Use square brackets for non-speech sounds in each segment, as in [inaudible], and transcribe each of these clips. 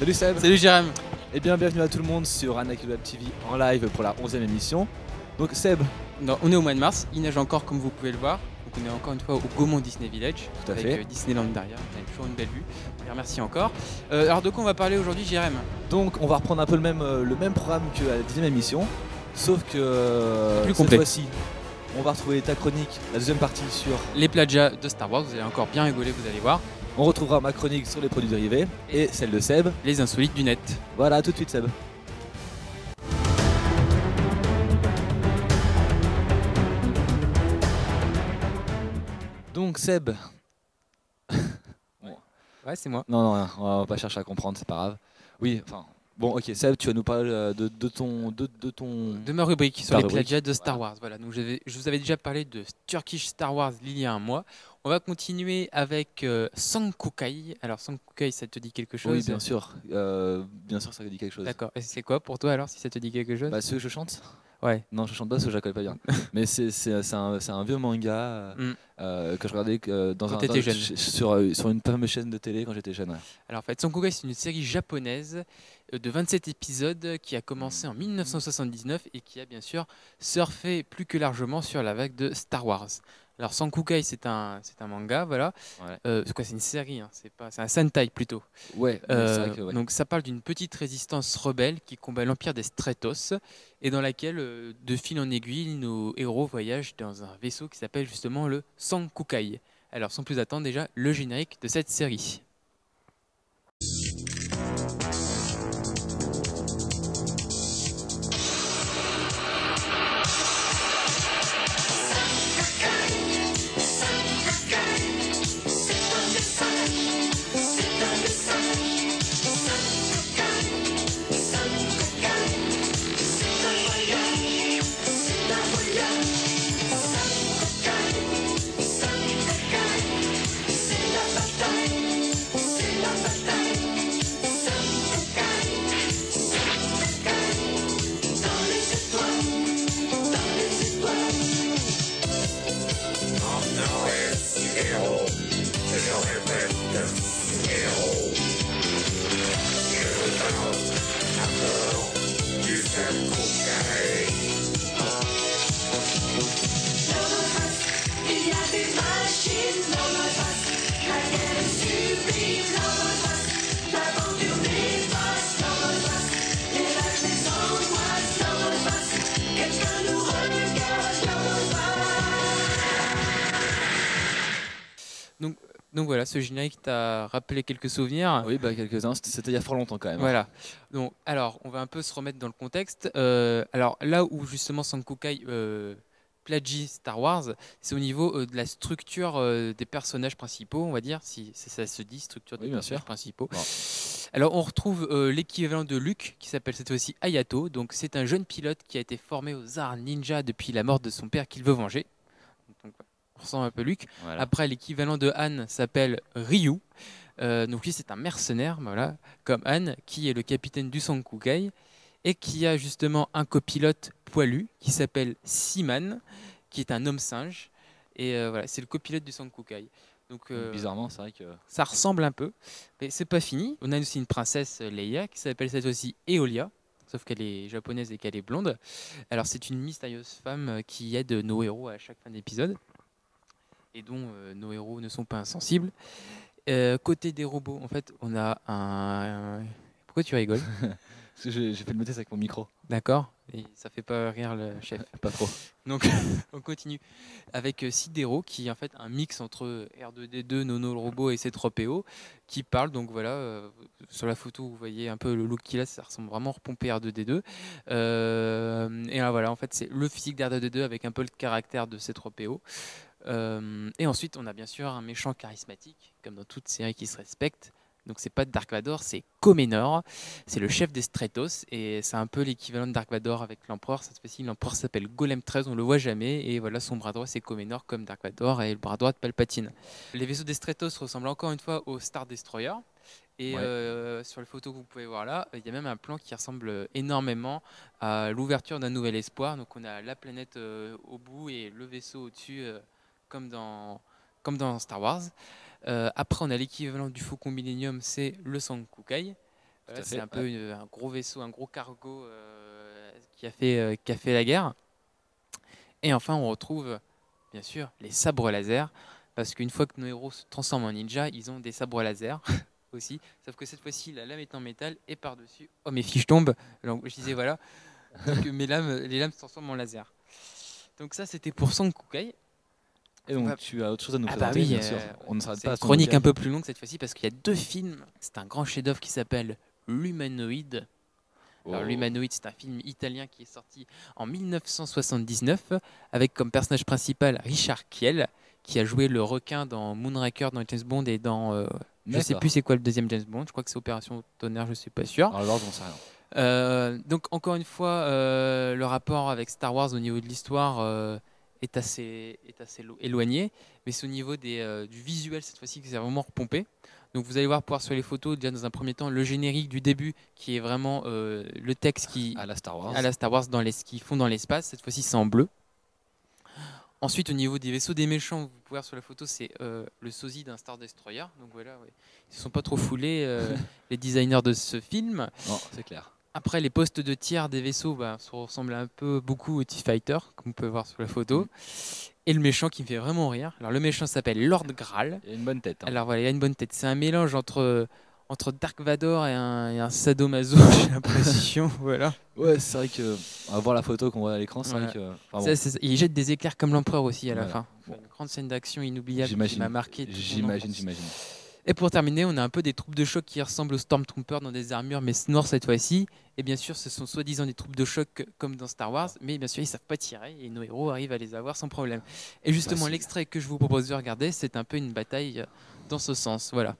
Salut Seb Salut Jérém Et bien bienvenue à tout le monde sur Anakin Web TV en live pour la 11e émission. Donc Seb, Non, On est au mois de mars, il neige encore comme vous pouvez le voir. Donc on est encore une fois au Gaumont Disney Village, Tout à avec fait. euh, Disneyland derrière. On a toujours une belle vue. On les remercie encore. Euh, alors de quoi on va parler aujourd'hui Jérém? Donc on va reprendre un peu le même, euh, le même programme que la 10e émission, sauf que Plus cette fois-ci, on va retrouver ta chronique, la deuxième partie sur... Les plagiats de Star Wars, vous allez encore bien rigoler, vous allez voir. On retrouvera ma chronique sur les produits dérivés et celle de Seb. Les insolites du net. Voilà, à tout de suite Seb. Donc Seb, Ouais, c'est moi. Non, non, rien, on va pas chercher à comprendre, c'est pas grave. Oui, enfin, bon, ok, Seb, tu vas nous parler euh, de, de ton. De, de ton... De ma rubrique sur les plagiats de Star Wars. Voilà, donc je vous avais déjà parlé de Turkish Star Wars il y a un mois. On va continuer avec euh, Sankukai. Alors Sankukai, ça te dit quelque chose? Oui, bien sûr, euh, bien sûr, ça dit quelque chose. D'accord. Et c'est quoi pour toi alors, si ça te dit quelque chose? Bah, ceux que je chante? Ouais. Non, je chante pas parce que je la connais pas bien. [laughs] Mais c'est un, c'est un vieux manga euh, Mm. euh, que je regardais euh, dans Quand un, t'étais dans- jeune. sur, euh, sur une fameuse chaîne de télé quand j'étais jeune. ouais. Alors en fait, Sankukai, c'est une série japonaise de 27 épisodes qui a commencé en 1979 et qui a bien sûr surfé plus que largement sur la vague de Star Wars. Alors Sankukai, c'est un, c'est un manga, voilà. Ouais. Euh, c'est quoi C'est une série, hein, c'est pas, c'est un sentai plutôt. Ouais, Euh, c'est vrai que. ouais. Donc ça parle d'une petite résistance rebelle qui combat l'empire des Stratos et dans laquelle, euh, de fil en aiguille, nos héros voyagent dans un vaisseau qui s'appelle justement le Sankukai. Alors sans plus attendre, déjà le générique de cette série. Voilà, ce générique t'a rappelé quelques souvenirs. Oui, bah, quelques-uns, c'était il y a fort longtemps quand même. Voilà. Donc, alors, on va un peu se remettre dans le contexte. Euh, alors, là où justement Sankukai euh, plagie Star Wars, c'est au niveau euh, de la structure euh, des personnages principaux, on va dire, si si ça se dit, structure des Oui, personnages sûr. principaux. Bon. Alors, on retrouve l'équivalent de Luke, qui s'appelle cette fois-ci Ayato. Donc, c'est un jeune pilote qui a été formé aux arts ninja depuis la mort de son père qu'il veut venger. Donc, on ressent un peu Luke. Voilà. Après, l'équivalent de Han s'appelle Ryu. Euh, donc lui, c'est un mercenaire, voilà, comme Han, qui est le capitaine du Sankukai, et qui a justement un copilote poilu qui s'appelle Siman, qui est un homme singe. Et euh, voilà, c'est le copilote du Sankukai. Donc euh, Bizarrement, c'est vrai que. ça ressemble un peu, mais c'est pas fini. On a aussi une princesse Leia qui s'appelle cette fois-ci Eolia, sauf qu'elle est japonaise et qu'elle est blonde. Alors c'est une mystérieuse femme qui aide nos héros à chaque fin d'épisode et dont euh, nos héros ne sont pas insensibles. Euh, côté des robots, en fait, on a un. Pourquoi tu rigoles [laughs] Parce que J'ai fait le notice avec mon micro. D'accord Et ça fait pas rire le chef. [laughs] Pas trop. Donc [laughs] on continue avec euh, Sidero qui est en fait un mix entre R2D2, Nono le robot et C3PO qui parle. Donc voilà, euh, sur la photo vous voyez un peu le look qu'il a, ça ressemble vraiment repompé R2D2. Euh, et là, voilà, en fait c'est le physique d'R2D2 avec un peu le caractère de C3PO. Euh, et ensuite on a bien sûr un méchant charismatique comme dans toute série qui se respecte. Donc c'est pas Dark Vador, c'est Comenor. C'est le chef des Stratos et c'est un peu l'équivalent de Dark Vador avec l'empereur. Cette fois-ci, l'empereur s'appelle Golem 13, on le voit jamais. Et voilà, son bras droit c'est Comenor comme Dark Vador et le bras droit de Palpatine. Les vaisseaux des Stratos ressemblent encore une fois au Star Destroyer. Et Ouais. euh, sur les photos que vous pouvez voir là, il y a même un plan qui ressemble énormément à l'ouverture d'un nouvel espoir. Donc on a la planète euh, au bout et le vaisseau au-dessus, euh, comme, dans, comme dans Star Wars. Euh, après, on a l'équivalent du Faucon Millennium, c'est le Sankukai. Voilà, à c'est un peu une- un gros vaisseau, un gros cargo euh, qui, a fait, euh, qui a fait la guerre. Et enfin, on retrouve, bien sûr, les sabres laser. Parce qu'une fois que nos héros se transforment en ninja, ils ont des sabres laser [laughs] aussi. Sauf que cette fois-ci, la lame est en métal et par-dessus. Oh, mes fiches tombent. Je disais, voilà. [laughs] Donc, mes lames, les lames se transforment en laser. Donc, ça, c'était pour Son Kukai. Et donc Ouais. tu as autre chose à nous Ah bah oui, bien euh, sûr. On ne s'arrête pas à chronique un peu plus longue cette fois-ci parce qu'il y a deux films. C'est un grand chef-d'œuvre qui s'appelle L'Humanoïde. Alors, Oh. L'Humanoïde, c'est un film italien qui est sorti en 1979 avec comme personnage principal Richard Kiel qui a joué le requin dans Moonraker, dans James Bond et dans. euh, je sais plus c'est quoi le deuxième James Bond, je crois que c'est Opération Tonnerre, je suis pas sûr. Alors on sait rien. Euh, donc encore une fois, euh, le rapport avec Star Wars au niveau de l'histoire est assez, est assez lo- éloigné, mais c'est au niveau des, euh, du visuel cette fois-ci que c'est vraiment repompé. Donc vous allez voir pouvoir sur les photos déjà dans un premier temps le générique du début qui est vraiment euh, le texte qui À la Star Wars. à la Star Wars dans les ce qu'ils font dans l'espace. Cette fois-ci c'est en bleu. Ensuite au niveau des vaisseaux des méchants, vous pouvez voir sur la photo c'est euh, le sosie d'un Star Destroyer. Donc voilà, ouais. ils se sont pas trop foulés [laughs] les designers de ce film. Non, c'est clair. Après, les postes de tir des vaisseaux bah, se ressemblent un peu beaucoup au T-Fighter, comme on peut voir sur la photo. Et le méchant qui me fait vraiment rire. Alors, le méchant s'appelle Lord Graal. Il a une bonne tête. hein. Alors voilà, il a une bonne tête. C'est un mélange entre, entre Dark Vador et un, et un sadomaso, [laughs] j'ai l'impression. [laughs] voilà. Ouais, c'est vrai que on va voir la photo qu'on voit à l'écran, c'est vrai Voilà. que. enfin, bon, Ça, c'est- il jette des éclairs comme l'empereur aussi à la fin. Bon. Une grande scène d'action inoubliable qui m'a marqué. J'imagine, j'imagine. Et pour terminer, on a un peu des troupes de choc qui ressemblent aux Stormtroopers dans des armures, mais noires cette fois-ci. Et bien sûr, ce sont soi-disant des troupes de choc comme dans Star Wars, mais bien sûr, ils savent pas tirer et nos héros arrivent à les avoir sans problème. Et justement, Facile. l'extrait que je vous propose de regarder, c'est un peu une bataille euh, dans ce sens. Voilà.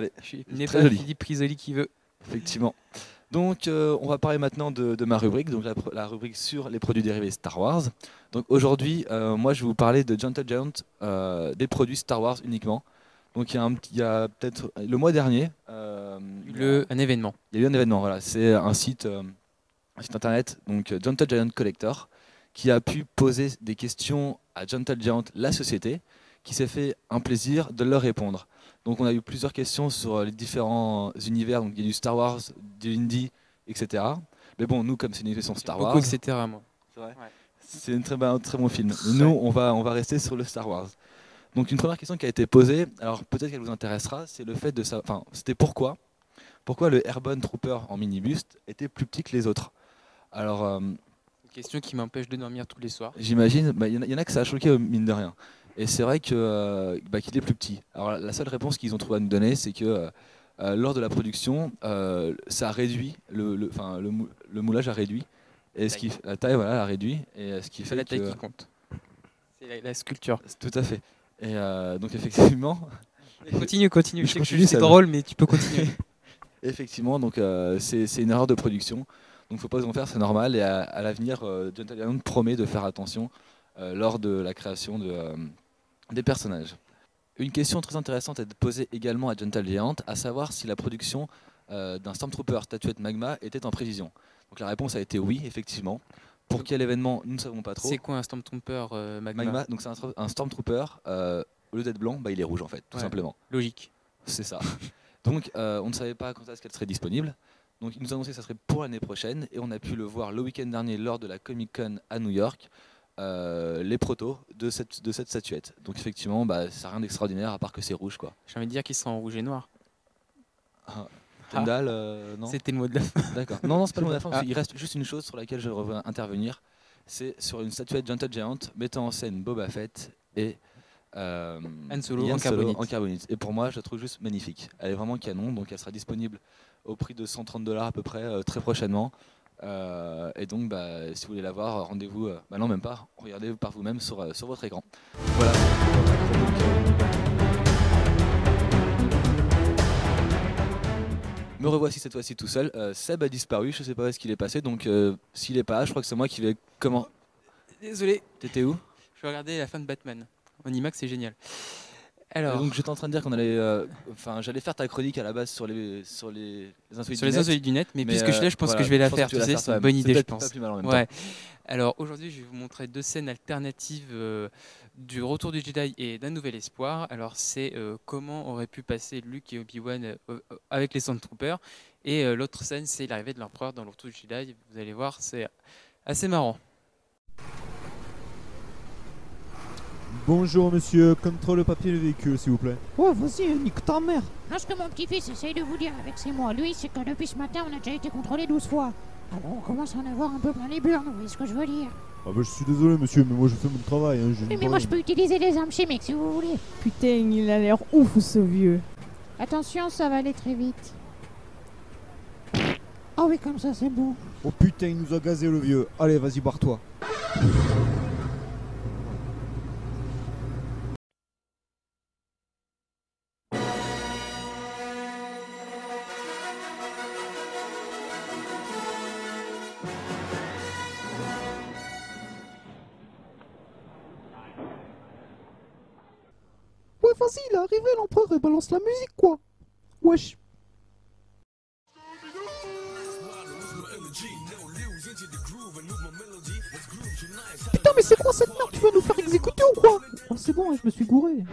Allez, Je pas joli. Philippe Risoli qui veut. effectivement. Donc, euh, on va parler maintenant de, de ma rubrique, donc la, rubrique sur les produits dérivés Star Wars. Donc aujourd'hui, euh, moi, je vais vous parler de Gentle Giant, euh, des produits Star Wars uniquement. Donc il y a, peut-être le mois dernier, il y a- Le, un événement. il y a eu un événement. Voilà, c'est un site, un site internet, donc Gentle Giant Collector, qui a pu poser des questions à Gentle Giant, la société, qui s'est fait un plaisir de leur répondre. Donc on a eu plusieurs questions sur euh, les différents univers. Donc il y a du Star Wars, du Indie, etc. Mais bon, nous comme c'est une question Star Beaucoup, Wars, etc. Moi. c'est un très, bon- un très bon film. Nous, on va, on va rester sur le Star Wars. Donc une première question qui a été posée, alors peut-être qu'elle vous intéressera, c'est le fait de ça. Enfin, c'était pourquoi Pourquoi le Airborne Trooper en mini-bust était plus petit que les autres? Alors, euh, Une question qui m'empêche de dormir tous les soirs. j'imagine, bah, il y, en a- il y en a que ça a choqué, euh, mine de rien. Et c'est vrai que, euh, bah, qu'il est plus petit. Alors la seule réponse qu'ils ont trouvé à nous donner, c'est que euh, euh, lors de la production, euh, ça a réduit, le, le, le, mou- le moulage a réduit. Et ce qui, la taille voilà, a réduit. Et ce qui fait la taille que- qui compte. C'est la, la sculpture. Tout à fait. Et donc effectivement, Continue, continue. [laughs] Je Je sais que continue, c'est drôle, mais tu peux continuer. [laughs] effectivement, donc c'est une erreur de production. Donc faut pas en faire, c'est normal. Et à, à l'avenir, Giant promet de faire attention lors de la création de, des personnages. Une question très intéressante est posée également à Gentle Giant, à savoir si la production euh, d'un Stormtrooper statuette magma était en précision. Donc la réponse a été oui, effectivement. Pour quel événement, nous ne savons pas trop. C'est quoi un Stormtrooper euh, magma, Magma, donc c'est un, un Stormtrooper, euh, au lieu d'être blanc, bah, il est rouge en fait, tout Ouais. simplement. Logique. C'est ça. [laughs] donc euh, on ne savait pas quand est-ce qu'elle serait disponible. Donc il nous a annoncé que ça serait pour l'année prochaine et on a pu le voir le week-end dernier lors de la Comic Con à New York, euh, les protos de cette, de cette statuette. Donc effectivement, bah, ça n'a rien d'extraordinaire à part que c'est rouge quoi. J'ai envie de dire qu'ils sont en rouge et noir. Ah, Tendal, euh, non? C'était le mot de la fin. D'accord. Non, non, c'est pas le mot de la fin, Ah. qu'il reste juste une chose sur laquelle je reviens intervenir. C'est sur une statuette Gentle Giant mettant en scène Boba Fett et euh, Han Solo en carbonite. en carbonite. Et pour moi, je la trouve juste magnifique. Elle est vraiment canon, donc elle sera disponible au prix de 130 dollars à peu près euh, très prochainement. Euh, et donc, bah, si vous voulez la voir, rendez-vous. euh, bah non, même pas. Regardez par vous-même sur, euh, sur votre écran. Voilà. Me revoici cette fois-ci tout seul. Seb a disparu, je sais pas où est-ce qu'il est passé, donc s'il est pas là, je crois que c'est moi qui vais. Comment Désolé, T'étais où? Je vais regarder la fin de Batman. En IMAX, c'est génial. Et Donc j'étais en train de dire qu'on allait. euh, Enfin, j'allais faire ta chronique à la base sur les sur les, insolites sur les du net, insolites du net, mais, mais, puisque je suis là, euh, je pense voilà, que je vais la faire. tu Tu vas sais, faire c'est une bonne idée, je pense. Pas plus mal en même Ouais. temps. Alors aujourd'hui, je vais vous montrer deux scènes alternatives euh, du Retour du Jedi et d'un Nouvel Espoir. Alors c'est euh, comment aurait pu passer Luke et Obi-Wan euh, euh, avec les Stormtroopers. Et euh, l'autre scène, c'est l'arrivée de l'Empereur dans le Retour du Jedi. Vous allez voir, c'est assez marrant. Bonjour monsieur, contrôle le papier du véhicule s'il vous plaît. Oh, vas-y, nique ta mère. Non, ce que mon petit-fils essaye de vous dire avec ses mots lui, c'est que depuis ce matin, on a déjà été contrôlé 12 fois. Alors on commence à en avoir un peu plein les burnes, vous voyez ce que je veux dire? Ah bah je suis désolé monsieur, mais moi je fais mon travail. Hein, Oui, mais moi je peux utiliser des armes chimiques si vous voulez. Putain, il a l'air ouf ce vieux. Attention, ça va aller très vite. Ah oui, comme ça, c'est bon. Oh putain, il nous a gazé le vieux. Allez, vas-y, barre-toi. Vas-y, il est arrivé l'empereur et balance la musique quoi. Wesh. Putain, mais c'est quoi cette merde? Tu vas nous faire exécuter ou quoi? Oh, c'est bon, je me suis gouré.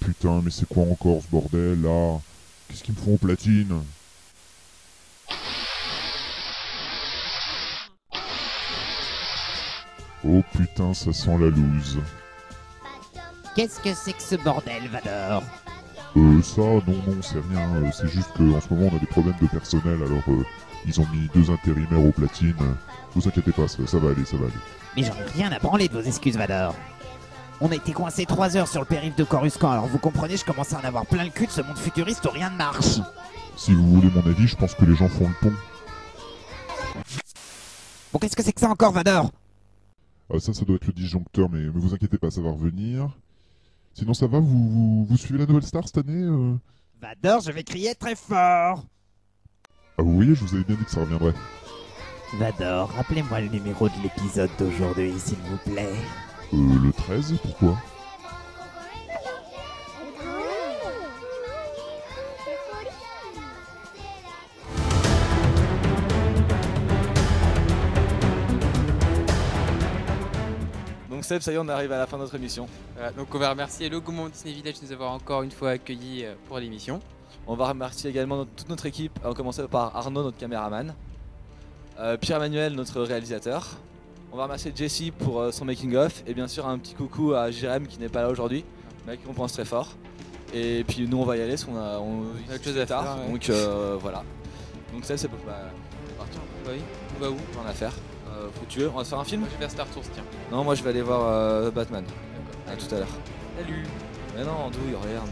Putain, mais c'est quoi encore ce bordel là? Qu'est-ce qu'ils me font aux Oh putain, ça sent la loose. Qu'est-ce que c'est que ce bordel, Vador? Euh, ça, non, non, c'est rien. euh, C'est juste qu'en ce moment on a des problèmes de personnel, alors euh, ils ont mis deux intérimaires aux platines. Vous inquiétez pas, ça, ça va aller, ça va aller. Mais j'en ai rien à branler de vos excuses, Vador. On a été coincés trois heures sur le périph' de Coruscant, alors vous comprenez, je commence à en avoir plein le cul de ce monde futuriste où rien ne marche. Si vous voulez mon avis, je pense que les gens font le pont. Bon, qu'est-ce que c'est que ça encore, Vador? Ça, ça doit être le disjoncteur, mais, mais vous inquiétez pas, ça va revenir. Sinon, ça va vous, vous, vous suivez la nouvelle star cette année euh Vador, je vais crier très fort Ah, voyez, je vous avais bien dit que ça reviendrait. Vador, rappelez-moi le numéro de l'épisode d'aujourd'hui, s'il vous plaît. Euh, le 13, pourquoi? Donc Seb, ça y est, on arrive à la fin de notre émission. Voilà, donc on va remercier le Gaumont Disney Village de nous avoir encore une fois accueillis euh, pour l'émission. On va remercier également notre- toute notre équipe, en commençant par Arnaud, notre caméraman, euh, Pierre-Emmanuel, notre réalisateur. On va remercier Jesse pour euh, son making-of, et bien sûr un petit coucou à Jérém qui n'est pas là aujourd'hui, mais qui on pense très fort. Et puis nous on va y aller, parce qu'on a, on, a autre chose à tard, faire, ouais. donc euh, voilà. Donc ça c'est pour bah, partir, Bah oui, on va où? On a à faire. Euh, faut que tu veux, on va se faire un film Moi je vais faire Star Tours, tiens. Non, moi je vais aller voir euh, Batman. À tout à l'heure. Salut Mais non, Andouille, regarde.